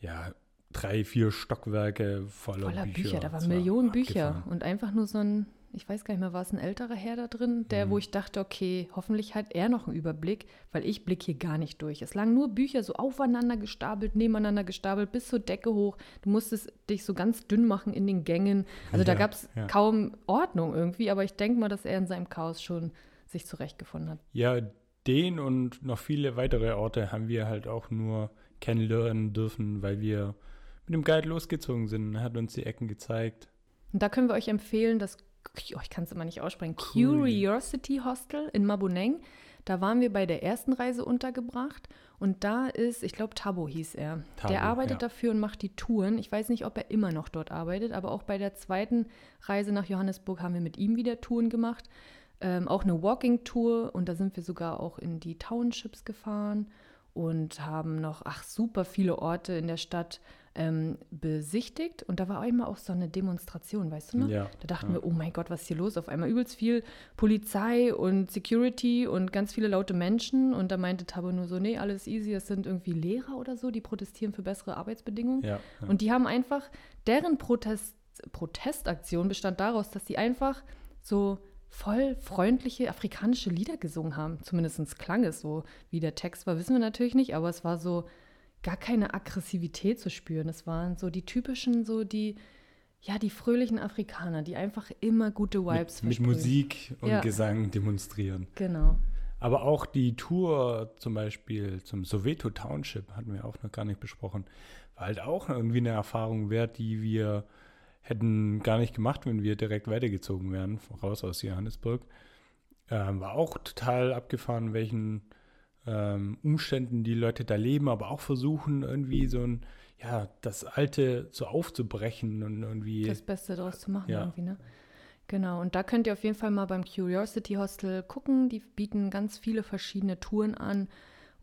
ja, drei, vier Stockwerke voller, Voller Bücher. Bücher, da waren Das war Millionen Bücher abgefahren. und einfach nur so ein, ich weiß gar nicht mehr, war es ein älterer Herr da drin, der, Mhm. wo ich dachte, okay, hoffentlich hat er noch einen Überblick, weil ich blick hier gar nicht durch. Es lagen nur Bücher so aufeinander gestapelt, nebeneinander gestapelt, bis zur Decke hoch. Du musstest dich so ganz dünn machen in den Gängen. Also da Ja, gab es ja. kaum Ordnung irgendwie, aber ich denke mal, dass er in seinem Chaos schon sich zurechtgefunden hat. Ja, den und noch viele weitere Orte haben wir halt auch nur kennenlernen dürfen, weil wir mit dem Guide losgezogen sind. Er hat uns die Ecken gezeigt. Und da können wir euch empfehlen, das, oh, ich kann es immer nicht aussprechen. Curiosity Hostel in Mabuneng. Da waren wir bei der ersten Reise untergebracht und da ist, ich glaube, Tabo hieß er. Tabo, der arbeitet ja. dafür und macht die Touren. Ich weiß nicht, ob er immer noch dort arbeitet, aber auch bei der zweiten Reise nach Johannesburg haben wir mit ihm wieder Touren gemacht. Ähm, auch eine Walking-Tour und da sind wir sogar auch in die Townships gefahren und haben noch, ach, super viele Orte in der Stadt ähm, besichtigt. Und da war einmal auch so eine Demonstration, weißt du noch? Ja, Da dachten ja. wir, oh mein Gott, was ist hier los? Auf einmal übelst viel Polizei und Security und ganz viele laute Menschen. Und da meinte Tabo nur so, nee, alles easy, das sind irgendwie Lehrer oder so, die protestieren für bessere Arbeitsbedingungen. Ja. Und die haben einfach, deren Protest, Protestaktion bestand daraus, dass sie einfach so voll freundliche afrikanische Lieder gesungen haben. Zumindest klang es so. Wie der Text war, wissen wir natürlich nicht, aber es war so gar keine Aggressivität zu spüren. Es waren so die typischen, so die, ja, die fröhlichen Afrikaner, die einfach immer gute Vibes mit, mit. Musik und Ja. Gesang demonstrieren. Genau. Aber auch die Tour zum Beispiel zum Soweto Township hatten wir auch noch gar nicht besprochen. War halt auch irgendwie eine Erfahrung wert, die wir hätten gar nicht gemacht, wenn wir direkt weitergezogen wären, raus aus Johannesburg. Ähm, war auch total abgefahren, welchen ähm, Umständen die Leute da leben, aber auch versuchen irgendwie so ein, ja, das Alte so aufzubrechen und irgendwie. Das Beste daraus zu machen Ja. irgendwie, ne? Genau, und da könnt ihr auf jeden Fall mal beim Curiosity Hostel gucken. Die bieten ganz viele verschiedene Touren an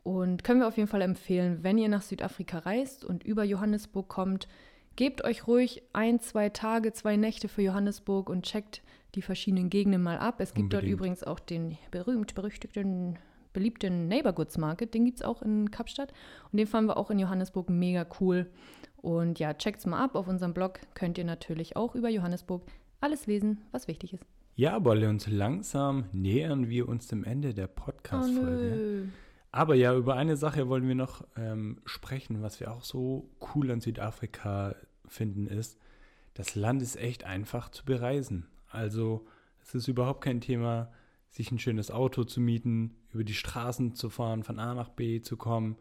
und können wir auf jeden Fall empfehlen, wenn ihr nach Südafrika reist und über Johannesburg kommt, gebt euch ruhig ein, zwei Tage, zwei Nächte für Johannesburg und checkt die verschiedenen Gegenden mal ab. Es gibt dort Unbedingt. übrigens auch den berühmt-berüchtigten, beliebten Neighborhoods Market, den gibt es auch in Kapstadt und den fanden wir auch in Johannesburg mega cool. Und ja, checkt's mal ab. Auf unserem Blog könnt ihr natürlich auch über Johannesburg alles lesen, was wichtig ist. Ja, aber uns langsam nähern wir uns dem Ende der Podcast-Folge. Oh. Aber ja, über eine Sache wollen wir noch ähm, sprechen, was wir auch so cool an Südafrika finden, ist, das Land ist echt einfach zu bereisen. Also es ist überhaupt kein Thema, sich ein schönes Auto zu mieten, über die Straßen zu fahren, von A nach B zu kommen.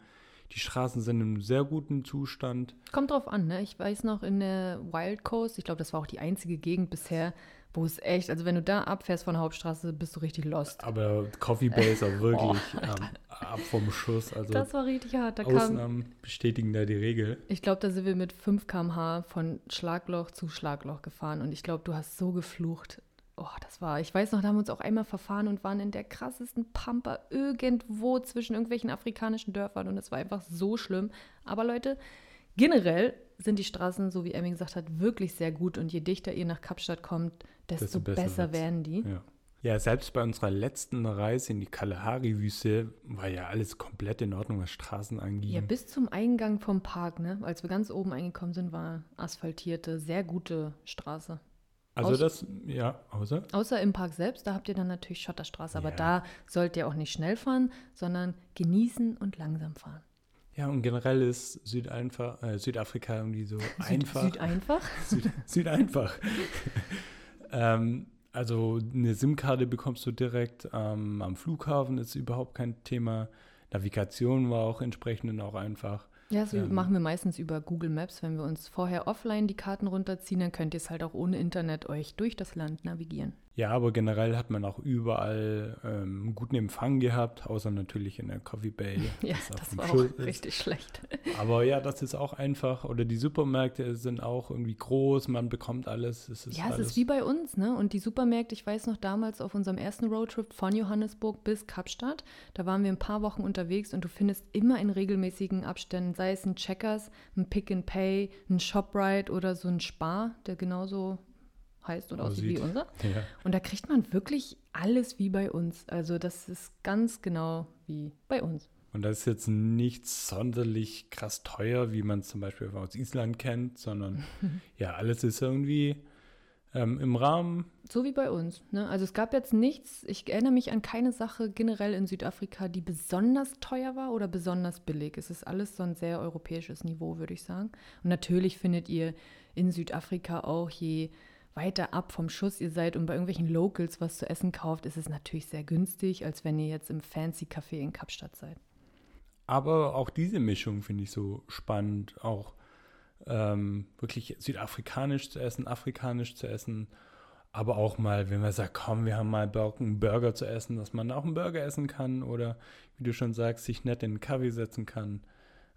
Die Straßen sind im sehr guten Zustand. Kommt drauf an, ne? Ich weiß noch in der Wild Coast, ich glaube, das war auch die einzige Gegend bisher, wo es echt, also wenn du da abfährst von der Hauptstraße, bist du richtig lost. Aber Coffee Bay ist auch *laughs* wirklich ähm, ab vom Schuss. Also Das war richtig hart. Da kam, Ausnahmen bestätigen da die Regel. ich glaube, da sind wir mit 5 km/h von Schlagloch zu Schlagloch gefahren und ich glaube, du hast so geflucht. Oh, das war, ich weiß noch, da haben wir uns auch einmal verfahren und waren in der krassesten Pampa irgendwo zwischen irgendwelchen afrikanischen Dörfern und es war einfach so schlimm. Aber Leute, generell sind die Straßen, so wie Emmy gesagt hat, wirklich sehr gut und je dichter ihr nach Kapstadt kommt, desto, Desto besser besser, werden die. Ja. ja, selbst bei unserer letzten Reise in die Kalahari-Wüste war ja alles komplett in Ordnung, was Straßen anging. Ja, bis zum Eingang vom Park, ne? Als wir ganz oben eingekommen sind, war asphaltierte, sehr gute Straße. Also aus- das, ja, außer? Außer im Park selbst, da habt ihr dann natürlich Schotterstraße, aber Ja. da sollt ihr auch nicht schnell fahren, sondern genießen und langsam fahren. Ja, und generell ist Südeinfach, äh, Südafrika irgendwie so einfach. Süd einfach? *laughs* Süd, Südeinfach. *laughs* ähm, also eine SIM-Karte bekommst du direkt ähm, am Flughafen, ist überhaupt kein Thema. Navigation war auch entsprechend und auch einfach. Ja, so Ähm. machen wir meistens über Google Maps. Wenn wir uns vorher offline die Karten runterziehen, dann könnt ihr es halt auch ohne Internet euch durch das Land navigieren. Ja, aber generell hat man auch überall ähm, einen guten Empfang gehabt, außer natürlich in der Coffee Bay. Ja, das war Schuss auch ist. richtig schlecht. Aber ja, das ist auch einfach. Oder die Supermärkte sind auch irgendwie groß, man bekommt alles. Es ist Ja, es alles, ist wie bei uns, ne? Und die Supermärkte, ich weiß noch damals auf unserem ersten Roadtrip von Johannesburg bis Kapstadt, da waren wir ein paar Wochen unterwegs und du findest immer in regelmäßigen Abständen sei es ein Checkers, ein Pick and Pay, ein ShopRite oder so ein Spar, der genauso heißt und aussieht wie unser. *laughs* Ja. Und da kriegt man wirklich alles wie bei uns. Also das ist ganz genau wie bei uns. Und das ist jetzt nicht sonderlich krass teuer, wie man es zum Beispiel aus Island kennt, sondern *laughs* ja, alles ist irgendwie ähm, im Rahmen. So wie bei uns. Ne? Also es gab jetzt nichts, ich erinnere mich an keine Sache generell in Südafrika, die besonders teuer war oder besonders billig. Es ist alles so ein sehr europäisches Niveau, würde ich sagen. Und natürlich findet ihr in Südafrika auch je weiter ab vom Schuss ihr seid und bei irgendwelchen Locals was zu essen kauft, ist es natürlich sehr günstig, als wenn ihr jetzt im Fancy Café in Kapstadt seid. Aber auch diese Mischung finde ich so spannend, auch ähm, wirklich südafrikanisch zu essen, afrikanisch zu essen, aber auch mal, wenn man sagt, komm, wir haben mal einen Burger zu essen, dass man auch einen Burger essen kann oder, wie du schon sagst, sich nett in den Kaffee setzen kann.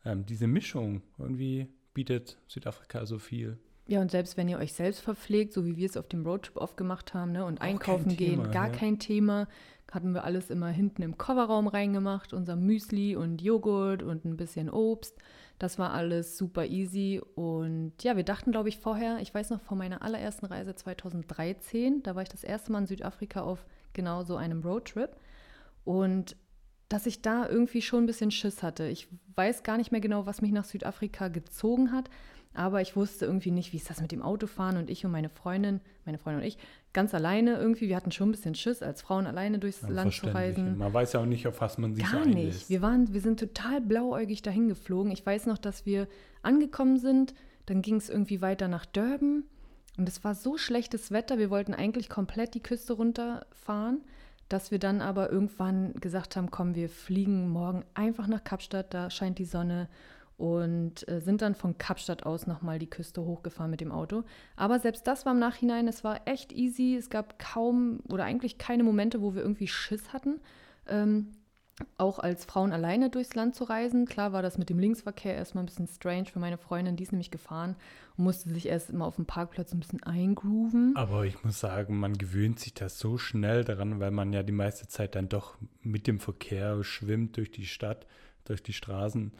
Ähm, diese Mischung irgendwie bietet Südafrika so viel. Ja, und selbst wenn ihr euch selbst verpflegt, so wie wir es auf dem Roadtrip oft gemacht haben, ne, und Auch einkaufen gehen, Thema, gar ja. kein Thema. Hatten wir alles immer hinten im Coverraum reingemacht, unser Müsli und Joghurt und ein bisschen Obst. Das war alles super easy. Und ja, wir dachten, glaube ich, vorher, ich weiß noch von meiner allerersten Reise 2013, da war ich das erste Mal in Südafrika auf genau so einem Roadtrip. Und dass ich da irgendwie schon ein bisschen Schiss hatte. Ich weiß gar nicht mehr genau, was mich nach Südafrika gezogen hat, aber ich wusste irgendwie nicht, wie ist das mit dem Autofahren und ich und meine Freundin, meine Freundin und ich, ganz alleine irgendwie. Wir hatten schon ein bisschen Schiss, als Frauen alleine durchs ja, Land zu reisen. Man weiß ja auch nicht, auf was man sich Gar so nicht. Wir, waren, wir sind total blauäugig dahin geflogen. Ich weiß noch, dass wir angekommen sind. Dann ging es irgendwie weiter nach Durban. Und es war so schlechtes Wetter. Wir wollten eigentlich komplett die Küste runterfahren, dass wir dann aber irgendwann gesagt haben, komm, wir fliegen morgen einfach nach Kapstadt. Da scheint die Sonne und äh, sind dann von Kapstadt aus nochmal die Küste hochgefahren mit dem Auto. Aber selbst das war im Nachhinein, es war echt easy. Es gab kaum oder eigentlich keine Momente, wo wir irgendwie Schiss hatten. Ähm, auch als Frauen alleine durchs Land zu reisen. Klar war das mit dem Linksverkehr erstmal ein bisschen strange für meine Freundin, die ist nämlich gefahren und musste sich erst immer auf dem Parkplatz ein bisschen eingrooven. Aber ich muss sagen, man gewöhnt sich das so schnell daran, weil man ja die meiste Zeit dann doch mit dem Verkehr schwimmt durch die Stadt, durch die Straßen.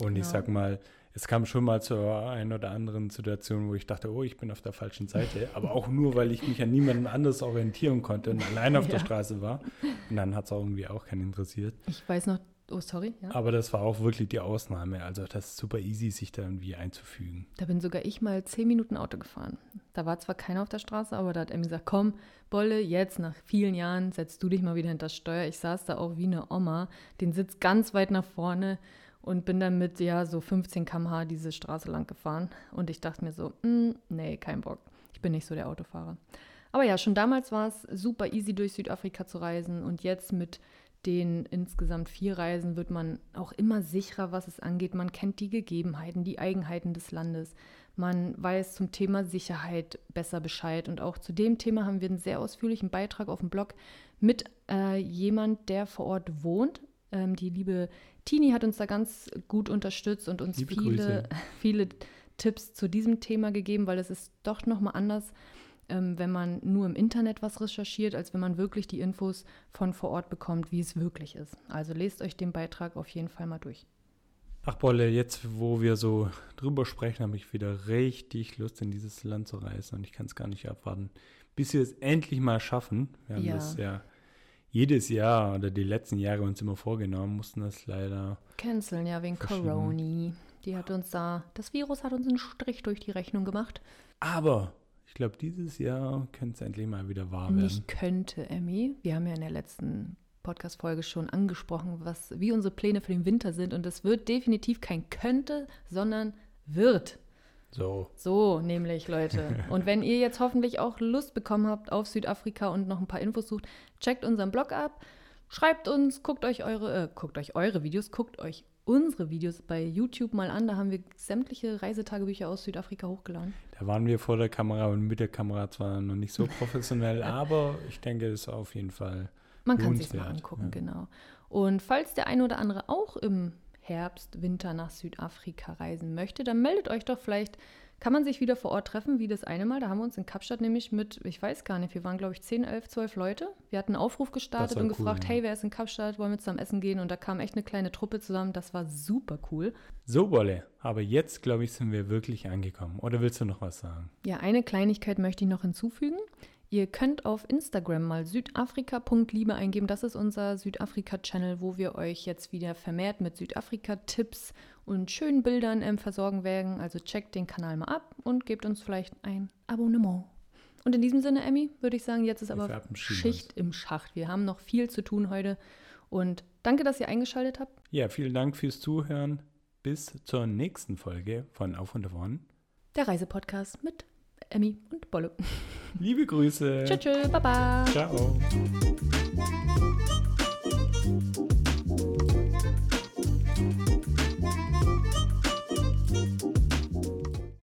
Und ich sag mal, es kam schon mal zu einer oder anderen Situation, wo ich dachte, oh, ich bin auf der falschen Seite. *laughs* Aber auch nur, weil ich mich an niemanden anders orientieren konnte und allein auf ja. der Straße war. Und dann hat es auch irgendwie auch keinen interessiert. Ich weiß noch, oh, sorry. Ja. Aber das war auch wirklich die Ausnahme. Also das ist super easy, sich da irgendwie einzufügen. Da bin sogar ich mal zehn Minuten Auto gefahren. Da war zwar keiner auf der Straße, aber da hat er mir gesagt, komm, Bolle, jetzt nach vielen Jahren setzt du dich mal wieder hinter das Steuer. Ich saß da auch wie eine Oma, den Sitz ganz weit nach vorne und bin dann mit ja so 15 km/h diese Straße lang gefahren. Und ich dachte mir so, mm, nee, kein Bock. Ich bin nicht so der Autofahrer. Aber ja, schon damals war es super easy durch Südafrika zu reisen und jetzt mit den insgesamt vier Reisen wird man auch immer sicherer, was es angeht. Man kennt die Gegebenheiten, die Eigenheiten des Landes. Man weiß zum Thema Sicherheit besser Bescheid. Und auch zu dem Thema haben wir einen sehr ausführlichen Beitrag auf dem Blog mit äh, jemand, der vor Ort wohnt. Ähm, die liebe Tini hat uns da ganz gut unterstützt und uns viele, *laughs* viele Tipps zu diesem Thema gegeben, weil es ist doch nochmal anders, ähm, wenn man nur im Internet was recherchiert, als wenn man wirklich die Infos von vor Ort bekommt, wie es wirklich ist. Also lest euch den Beitrag auf jeden Fall mal durch. Ach Bolle, jetzt wo wir so drüber sprechen, habe ich wieder richtig Lust, in dieses Land zu reisen und ich kann es gar nicht abwarten, bis wir es endlich mal schaffen. Wir haben ja. das ja jedes Jahr oder die letzten Jahre uns immer vorgenommen, mussten das leider. Canceln, ja, wegen Corona. Die hat uns da, das Virus hat uns einen Strich durch die Rechnung gemacht. Aber ich glaube, dieses Jahr könnte es endlich mal wieder wahr werden. Nicht könnte, Emmy. Wir haben ja in der letzten Podcast-Folge schon angesprochen, was, wie unsere Pläne für den Winter sind. Und es wird definitiv kein könnte, sondern wird. So. So, nämlich, Leute. *laughs* Und wenn ihr jetzt hoffentlich auch Lust bekommen habt auf Südafrika und noch ein paar Infos sucht, checkt unseren Blog ab, schreibt uns, guckt euch eure, äh, guckt euch eure Videos, guckt euch unsere Videos bei YouTube mal an. Da haben wir sämtliche Reisetagebücher aus Südafrika hochgeladen. Da waren wir vor der Kamera und mit der Kamera zwar noch nicht so professionell, *laughs* aber ich denke, es ist auf jeden Fall. Man kann sich mal angucken, ja. genau. Und falls der eine oder andere auch im Herbst, Winter nach Südafrika reisen möchte, dann meldet euch doch vielleicht kann man sich wieder vor Ort treffen, wie das eine Mal. Da haben wir uns in Kapstadt nämlich mit, ich weiß gar nicht, wir waren glaube ich 10, 11, 12 Leute. Wir hatten einen Aufruf gestartet und cool, gefragt, ja. hey, wer ist in Kapstadt, wollen wir zusammen essen gehen? Und da kam echt eine kleine Truppe zusammen. Das war super cool. So, Wolle, aber jetzt, glaube ich, sind wir wirklich angekommen. Oder willst du noch was sagen? Ja, eine Kleinigkeit möchte ich noch hinzufügen. Ihr könnt auf Instagram mal südafrika.liebe eingeben. Das ist unser Südafrika-Channel, wo wir euch jetzt wieder vermehrt mit Südafrika-Tipps und schönen Bildern ähm, versorgen werden. Also checkt den Kanal mal ab und gebt uns vielleicht ein Abonnement. Und in diesem Sinne, Emmy, würde ich sagen, jetzt ist Wir aber Schicht im Schacht. Wir haben noch viel zu tun heute. Und danke, dass ihr eingeschaltet habt. Ja, vielen Dank fürs Zuhören. Bis zur nächsten Folge von Auf und Davon. Der Reisepodcast mit Emmy und Bolle. Liebe Grüße. Tschüss, tschüss, baba. Ciao.